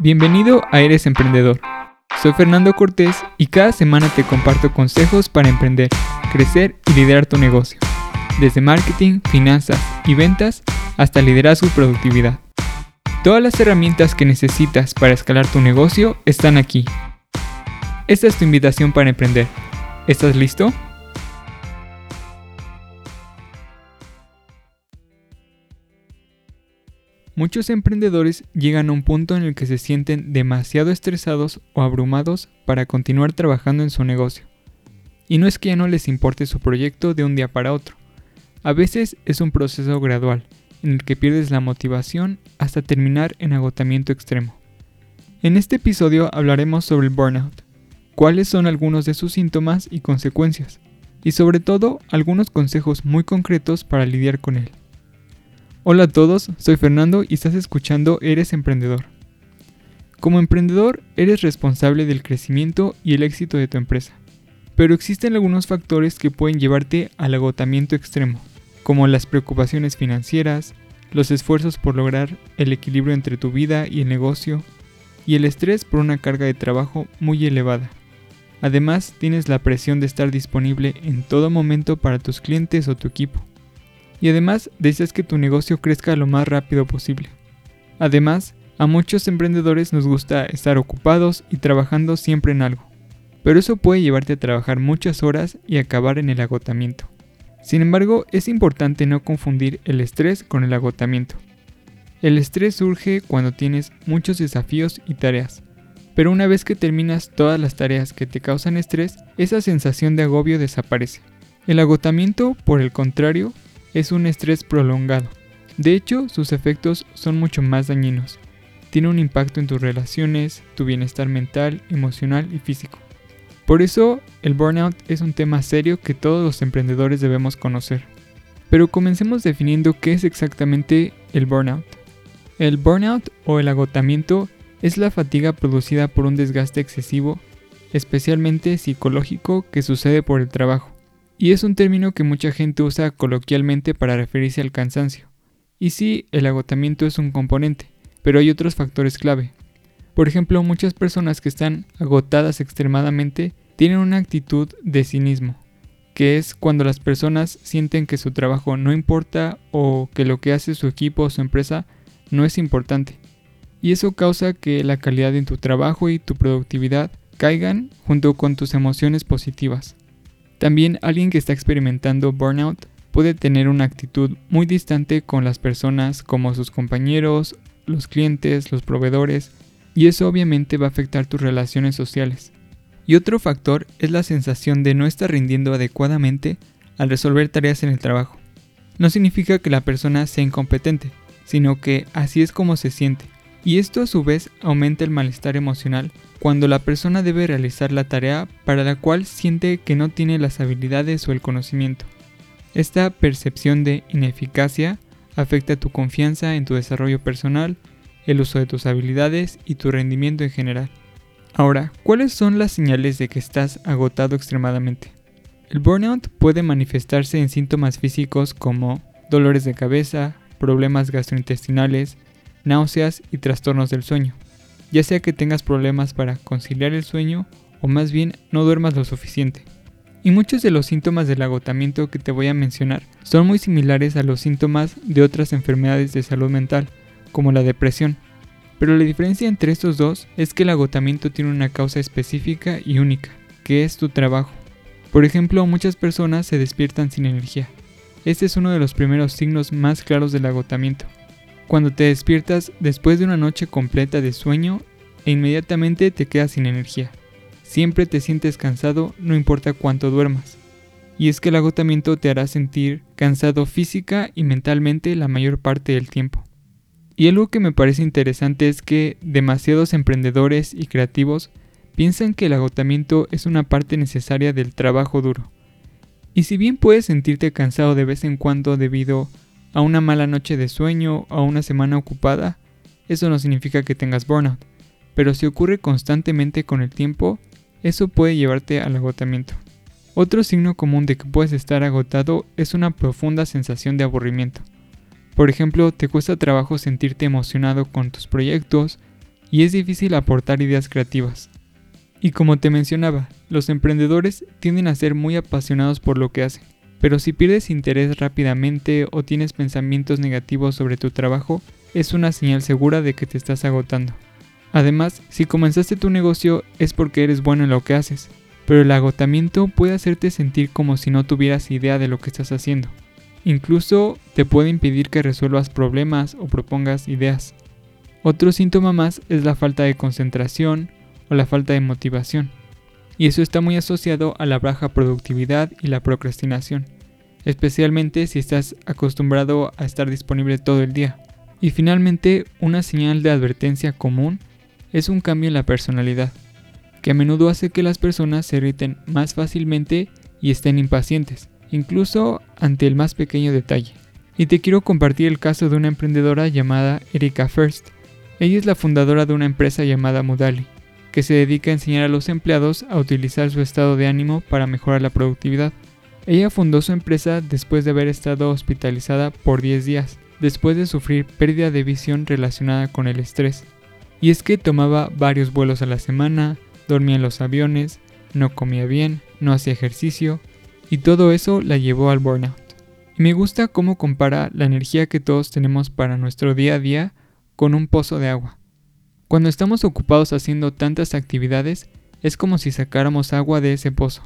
Bienvenido a Eres Emprendedor. Soy Fernando Cortés y cada semana te comparto consejos para emprender, crecer y liderar tu negocio. Desde marketing, finanzas y ventas hasta liderazgo y productividad. Todas las herramientas que necesitas para escalar tu negocio están aquí. Esta es tu invitación para emprender. ¿Estás listo? Muchos emprendedores llegan a un punto en el que se sienten demasiado estresados o abrumados para continuar trabajando en su negocio. Y no es que ya no les importe su proyecto de un día para otro. A veces es un proceso gradual, en el que pierdes la motivación hasta terminar en agotamiento extremo. En este episodio hablaremos sobre el burnout, cuáles son algunos de sus síntomas y consecuencias, y sobre todo algunos consejos muy concretos para lidiar con él. Hola a todos, soy Fernando y estás escuchando Eres Emprendedor. Como emprendedor, eres responsable del crecimiento y el éxito de tu empresa, pero existen algunos factores que pueden llevarte al agotamiento extremo, como las preocupaciones financieras, los esfuerzos por lograr el equilibrio entre tu vida y el negocio, y el estrés por una carga de trabajo muy elevada. Además, tienes la presión de estar disponible en todo momento para tus clientes o tu equipo y además deseas que tu negocio crezca lo más rápido posible. Además, a muchos emprendedores nos gusta estar ocupados y trabajando siempre en algo, pero eso puede llevarte a trabajar muchas horas y acabar en el agotamiento. Sin embargo, es importante no confundir el estrés con el agotamiento. El estrés surge cuando tienes muchos desafíos y tareas, pero una vez que terminas todas las tareas que te causan estrés, esa sensación de agobio desaparece. El agotamiento, por el contrario, es un estrés prolongado. De hecho, sus efectos son mucho más dañinos. Tiene un impacto en tus relaciones, tu bienestar mental, emocional y físico. Por eso, el burnout es un tema serio que todos los emprendedores debemos conocer. Pero comencemos definiendo qué es exactamente el burnout. El burnout o el agotamiento es la fatiga producida por un desgaste excesivo, especialmente psicológico, que sucede por el trabajo y es un término que mucha gente usa coloquialmente para referirse al cansancio. Y sí, el agotamiento es un componente, pero hay otros factores clave. Por ejemplo, muchas personas que están agotadas extremadamente tienen una actitud de cinismo, que es cuando las personas sienten que su trabajo no importa o que lo que hace su equipo o su empresa no es importante. Y eso causa que la calidad en tu trabajo y tu productividad caigan junto con tus emociones positivas. También alguien que está experimentando burnout puede tener una actitud muy distante con las personas como sus compañeros, los clientes, los proveedores, y eso obviamente va a afectar tus relaciones sociales. Y otro factor es la sensación de no estar rindiendo adecuadamente al resolver tareas en el trabajo. No significa que la persona sea incompetente, sino que así es como se siente, y esto a su vez aumenta el malestar emocional cuando la persona debe realizar la tarea para la cual siente que no tiene las habilidades o el conocimiento. Esta percepción de ineficacia afecta tu confianza en tu desarrollo personal, el uso de tus habilidades y tu rendimiento en general. Ahora, ¿cuáles son las señales de que estás agotado extremadamente? El burnout puede manifestarse en síntomas físicos como dolores de cabeza, problemas gastrointestinales, náuseas y trastornos del sueño ya sea que tengas problemas para conciliar el sueño o más bien no duermas lo suficiente. Y muchos de los síntomas del agotamiento que te voy a mencionar son muy similares a los síntomas de otras enfermedades de salud mental, como la depresión. Pero la diferencia entre estos dos es que el agotamiento tiene una causa específica y única, que es tu trabajo. Por ejemplo, muchas personas se despiertan sin energía. Este es uno de los primeros signos más claros del agotamiento. Cuando te despiertas después de una noche completa de sueño e inmediatamente te quedas sin energía. Siempre te sientes cansado, no importa cuánto duermas. Y es que el agotamiento te hará sentir cansado física y mentalmente la mayor parte del tiempo. Y algo que me parece interesante es que demasiados emprendedores y creativos piensan que el agotamiento es una parte necesaria del trabajo duro. Y si bien puedes sentirte cansado de vez en cuando debido a una mala noche de sueño o a una semana ocupada, eso no significa que tengas burnout, pero si ocurre constantemente con el tiempo, eso puede llevarte al agotamiento. Otro signo común de que puedes estar agotado es una profunda sensación de aburrimiento. Por ejemplo, te cuesta trabajo sentirte emocionado con tus proyectos, y es difícil aportar ideas creativas. Y como te mencionaba, los emprendedores tienden a ser muy apasionados por lo que hacen, pero si pierdes interés rápidamente o tienes pensamientos negativos sobre tu trabajo, es una señal segura de que te estás agotando. Además, si comenzaste tu negocio es porque eres bueno en lo que haces, pero el agotamiento puede hacerte sentir como si no tuvieras idea de lo que estás haciendo. Incluso te puede impedir que resuelvas problemas o propongas ideas. Otro síntoma más es la falta de concentración o la falta de motivación. Y eso está muy asociado a la baja productividad y la procrastinación, especialmente si estás acostumbrado a estar disponible todo el día. Y finalmente, una señal de advertencia común es un cambio en la personalidad, que a menudo hace que las personas se irriten más fácilmente y estén impacientes, incluso ante el más pequeño detalle. Y te quiero compartir el caso de una emprendedora llamada Erika First. Ella es la fundadora de una empresa llamada Mudali, que se dedica a enseñar a los empleados a utilizar su estado de ánimo para mejorar la productividad. Ella fundó su empresa después de haber estado hospitalizada por 10 días, después de sufrir pérdida de visión relacionada con el estrés. Y es que tomaba varios vuelos a la semana, dormía en los aviones, no comía bien, no hacía ejercicio, y todo eso la llevó al burnout. Y me gusta cómo compara la energía que todos tenemos para nuestro día a día con un pozo de agua. Cuando estamos ocupados haciendo tantas actividades, es como si sacáramos agua de ese pozo,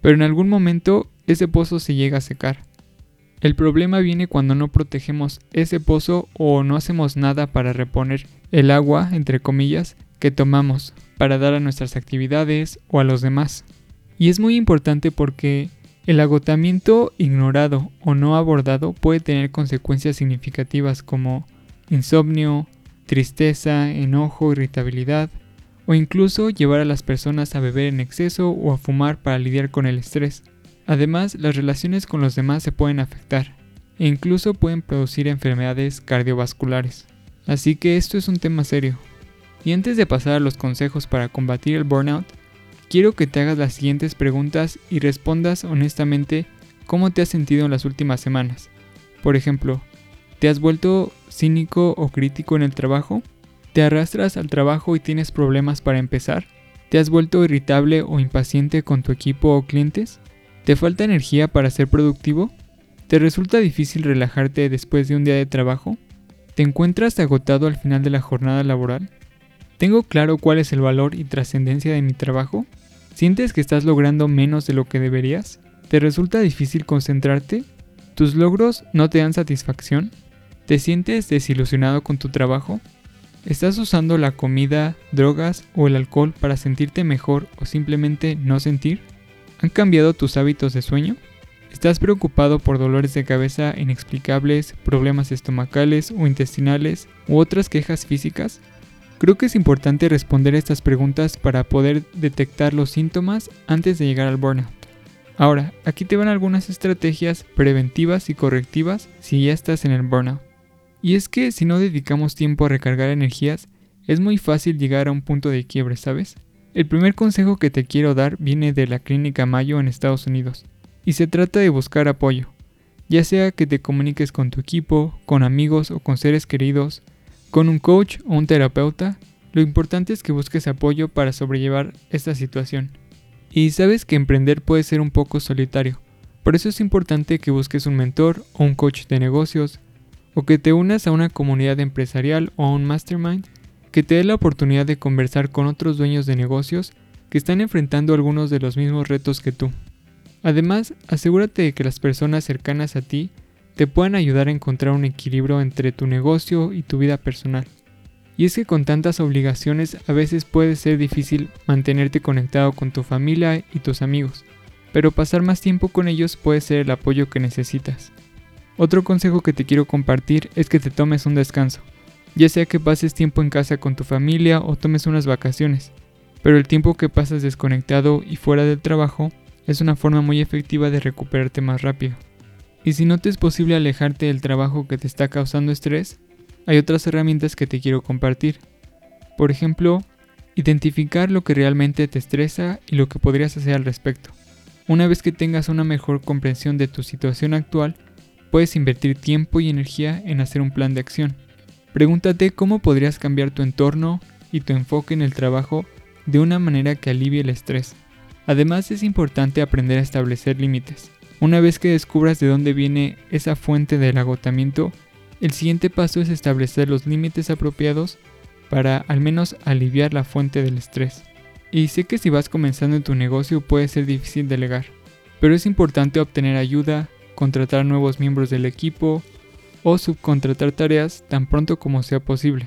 pero en algún momento ese pozo se llega a secar. El problema viene cuando no protegemos ese pozo o no hacemos nada para reponer el agua, entre comillas, que tomamos para dar a nuestras actividades o a los demás. Y es muy importante porque el agotamiento ignorado o no abordado puede tener consecuencias significativas como insomnio, tristeza, enojo, irritabilidad, o incluso llevar a las personas a beber en exceso o a fumar para lidiar con el estrés. Además, las relaciones con los demás se pueden afectar e incluso pueden producir enfermedades cardiovasculares. Así que esto es un tema serio. Y antes de pasar a los consejos para combatir el burnout, quiero que te hagas las siguientes preguntas y respondas honestamente cómo te has sentido en las últimas semanas. Por ejemplo, ¿te has vuelto cínico o crítico en el trabajo? ¿Te arrastras al trabajo y tienes problemas para empezar? ¿Te has vuelto irritable o impaciente con tu equipo o clientes? ¿Te falta energía para ser productivo? ¿Te resulta difícil relajarte después de un día de trabajo? ¿Te encuentras agotado al final de la jornada laboral? ¿Tengo claro cuál es el valor y trascendencia de mi trabajo? ¿Sientes que estás logrando menos de lo que deberías? ¿Te resulta difícil concentrarte? ¿Tus logros no te dan satisfacción? ¿Te sientes desilusionado con tu trabajo? ¿Estás usando la comida, drogas o el alcohol para sentirte mejor o simplemente no sentir? ¿Han cambiado tus hábitos de sueño? ¿Estás preocupado por dolores de cabeza inexplicables, problemas estomacales o intestinales u otras quejas físicas? Creo que es importante responder estas preguntas para poder detectar los síntomas antes de llegar al burnout. Ahora, aquí te van algunas estrategias preventivas y correctivas si ya estás en el burnout. Y es que si no dedicamos tiempo a recargar energías, es muy fácil llegar a un punto de quiebre, ¿sabes? El primer consejo que te quiero dar viene de la Clínica Mayo en Estados Unidos, y se trata de buscar apoyo, ya sea que te comuniques con tu equipo, con amigos o con seres queridos, con un coach o un terapeuta, lo importante es que busques apoyo para sobrellevar esta situación. Y sabes que emprender puede ser un poco solitario, por eso es importante que busques un mentor o un coach de negocios, o que te unas a una comunidad empresarial o a un mastermind que te dé la oportunidad de conversar con otros dueños de negocios que están enfrentando algunos de los mismos retos que tú. Además, asegúrate de que las personas cercanas a ti te puedan ayudar a encontrar un equilibrio entre tu negocio y tu vida personal. Y es que con tantas obligaciones a veces puede ser difícil mantenerte conectado con tu familia y tus amigos, pero pasar más tiempo con ellos puede ser el apoyo que necesitas. Otro consejo que te quiero compartir es que te tomes un descanso, ya sea que pases tiempo en casa con tu familia o tomes unas vacaciones, pero el tiempo que pasas desconectado y fuera del trabajo es una forma muy efectiva de recuperarte más rápido. Y si no te es posible alejarte del trabajo que te está causando estrés, hay otras herramientas que te quiero compartir. Por ejemplo, identificar lo que realmente te estresa y lo que podrías hacer al respecto. Una vez que tengas una mejor comprensión de tu situación actual, puedes invertir tiempo y energía en hacer un plan de acción. Pregúntate cómo podrías cambiar tu entorno y tu enfoque en el trabajo de una manera que alivie el estrés. Además es importante aprender a establecer límites. Una vez que descubras de dónde viene esa fuente del agotamiento, el siguiente paso es establecer los límites apropiados para al menos aliviar la fuente del estrés. Y sé que si vas comenzando en tu negocio puede ser difícil delegar, pero es importante obtener ayuda, contratar nuevos miembros del equipo o subcontratar tareas tan pronto como sea posible.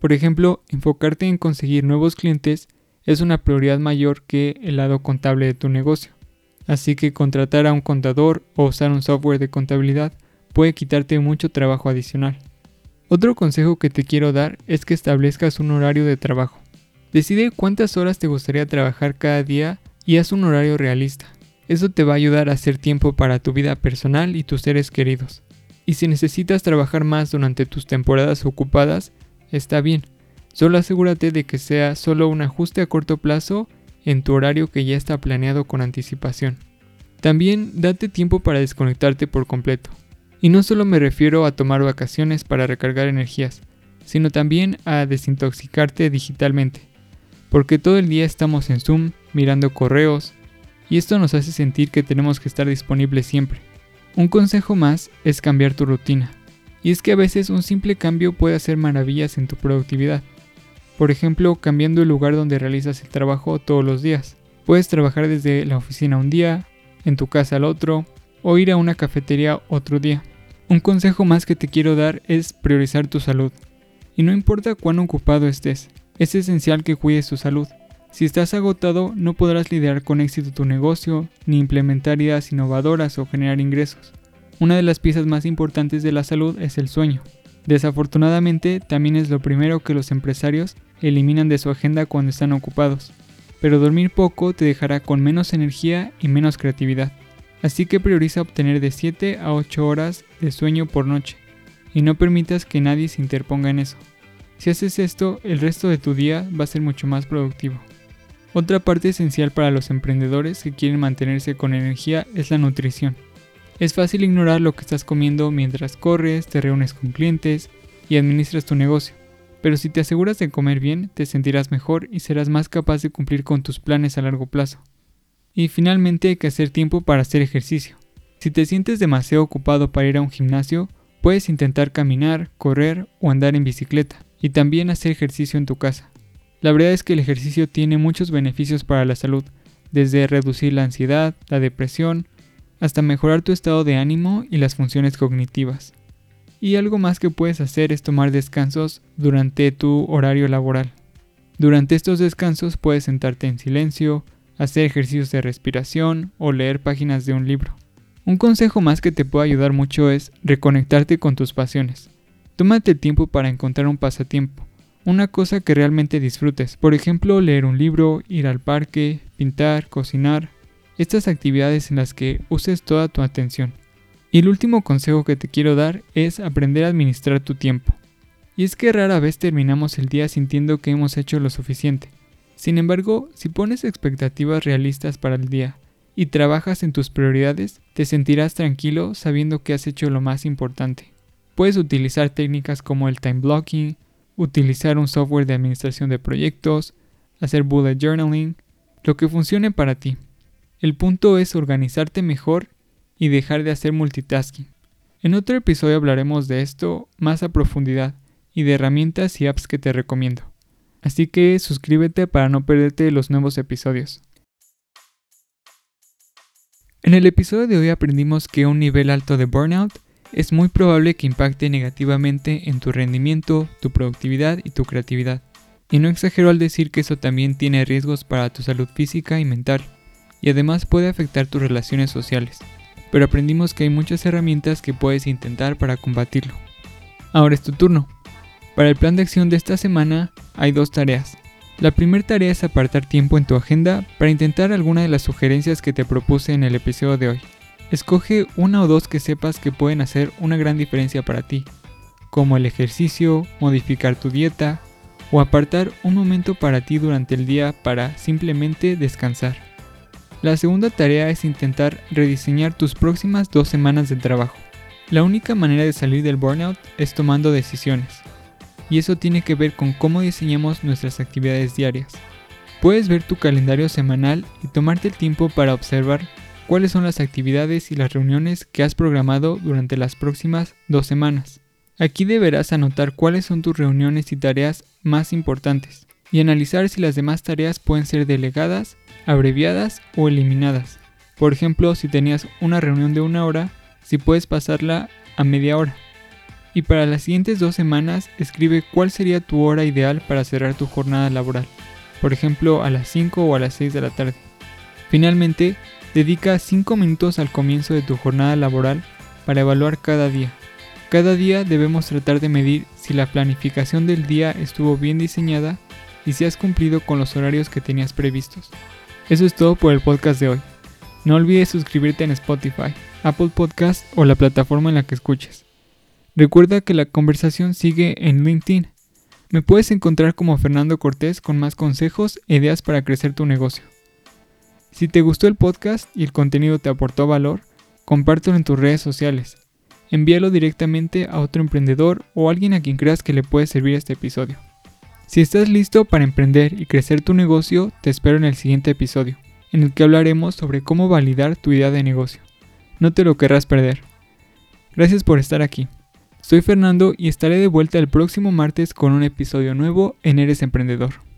Por ejemplo, enfocarte en conseguir nuevos clientes es una prioridad mayor que el lado contable de tu negocio. Así que contratar a un contador o usar un software de contabilidad puede quitarte mucho trabajo adicional. Otro consejo que te quiero dar es que establezcas un horario de trabajo. Decide cuántas horas te gustaría trabajar cada día y haz un horario realista. Eso te va a ayudar a hacer tiempo para tu vida personal y tus seres queridos. Y si necesitas trabajar más durante tus temporadas ocupadas, está bien. Solo asegúrate de que sea solo un ajuste a corto plazo en tu horario que ya está planeado con anticipación. También date tiempo para desconectarte por completo. Y no solo me refiero a tomar vacaciones para recargar energías, sino también a desintoxicarte digitalmente porque todo el día estamos en Zoom mirando correos y esto nos hace sentir que tenemos que estar disponibles siempre. Un consejo más es cambiar tu rutina. Y es que a veces un simple cambio puede hacer maravillas en tu productividad. Por ejemplo, cambiando el lugar donde realizas el trabajo todos los días. Puedes trabajar desde la oficina un día, en tu casa al otro, o ir a una cafetería otro día. Un consejo más que te quiero dar es priorizar tu salud. Y no importa cuán ocupado estés, es esencial que cuides tu salud. Si estás agotado, no podrás liderar con éxito tu negocio, ni implementar ideas innovadoras o generar ingresos. Una de las piezas más importantes de la salud es el sueño. Desafortunadamente, también es lo primero que los empresarios eliminan de su agenda cuando están ocupados. Pero dormir poco te dejará con menos energía y menos creatividad. Así que prioriza obtener de 7 a 8 horas de sueño por noche y no permitas que nadie se interponga en eso. Si haces esto, el resto de tu día va a ser mucho más productivo. Otra parte esencial para los emprendedores que quieren mantenerse con energía es la nutrición. Es fácil ignorar lo que estás comiendo mientras corres, te reúnes con clientes y administras tu negocio, pero si te aseguras de comer bien, te sentirás mejor y serás más capaz de cumplir con tus planes a largo plazo. Y finalmente hay que hacer tiempo para hacer ejercicio. Si te sientes demasiado ocupado para ir a un gimnasio, puedes intentar caminar, correr o andar en bicicleta y también hacer ejercicio en tu casa. La verdad es que el ejercicio tiene muchos beneficios para la salud, desde reducir la ansiedad, la depresión, hasta mejorar tu estado de ánimo y las funciones cognitivas. Y algo más que puedes hacer es tomar descansos durante tu horario laboral. Durante estos descansos puedes sentarte en silencio, hacer ejercicios de respiración o leer páginas de un libro. Un consejo más que te puede ayudar mucho es reconectarte con tus pasiones. Tómate el tiempo para encontrar un pasatiempo, una cosa que realmente disfrutes, por ejemplo leer un libro, ir al parque, pintar, cocinar, estas actividades en las que uses toda tu atención. Y el último consejo que te quiero dar es aprender a administrar tu tiempo. Y es que rara vez terminamos el día sintiendo que hemos hecho lo suficiente. Sin embargo, si pones expectativas realistas para el día y trabajas en tus prioridades, te sentirás tranquilo sabiendo que has hecho lo más importante. Puedes utilizar técnicas como el time blocking, utilizar un software de administración de proyectos, hacer bullet journaling, lo que funcione para ti. El punto es organizarte mejor y dejar de hacer multitasking. En otro episodio hablaremos de esto más a profundidad y de herramientas y apps que te recomiendo. Así que suscríbete para no perderte los nuevos episodios. En el episodio de hoy aprendimos que un nivel alto de burnout es muy probable que impacte negativamente en tu rendimiento, tu productividad y tu creatividad. Y no exagero al decir que eso también tiene riesgos para tu salud física y mental, y además puede afectar tus relaciones sociales. Pero aprendimos que hay muchas herramientas que puedes intentar para combatirlo. Ahora es tu turno. Para el plan de acción de esta semana hay dos tareas. La primera tarea es apartar tiempo en tu agenda para intentar alguna de las sugerencias que te propuse en el episodio de hoy. Escoge una o dos que sepas que pueden hacer una gran diferencia para ti, como el ejercicio, modificar tu dieta o apartar un momento para ti durante el día para simplemente descansar. La segunda tarea es intentar rediseñar tus próximas dos semanas de trabajo. La única manera de salir del burnout es tomando decisiones. y eso tiene que ver con cómo diseñamos nuestras actividades diarias. Puedes ver tu calendario semanal y tomarte el tiempo para observar cuáles son las actividades y las reuniones que has programado durante las próximas dos semanas. Aquí deberás anotar cuáles son tus reuniones y tareas más importantes y analizar si las demás tareas pueden ser delegadas, abreviadas o eliminadas. Por ejemplo, si tenías una reunión de una hora, si puedes pasarla a media hora. Y para las siguientes dos semanas, escribe cuál sería tu hora ideal para cerrar tu jornada laboral. Por ejemplo, a las 5 o a las 6 de la tarde. Finalmente, dedica 5 minutos al comienzo de tu jornada laboral para evaluar cada día. Cada día debemos tratar de medir si la planificación del día estuvo bien diseñada y si has cumplido con los horarios que tenías previstos. Eso es todo por el podcast de hoy. No olvides suscribirte en Spotify, Apple Podcast o la plataforma en la que escuches. Recuerda que la conversación sigue en LinkedIn. Me puedes encontrar como Fernando Cortés con más consejos e ideas para crecer tu negocio. Si te gustó el podcast y el contenido te aportó valor, compártelo en tus redes sociales envíalo directamente a otro emprendedor o alguien a quien creas que le puede servir este episodio. Si estás listo para emprender y crecer tu negocio, te espero en el siguiente episodio, en el que hablaremos sobre cómo validar tu idea de negocio. No te lo querrás perder. Gracias por estar aquí. Soy Fernando y estaré de vuelta el próximo martes con un episodio nuevo en Eres Emprendedor.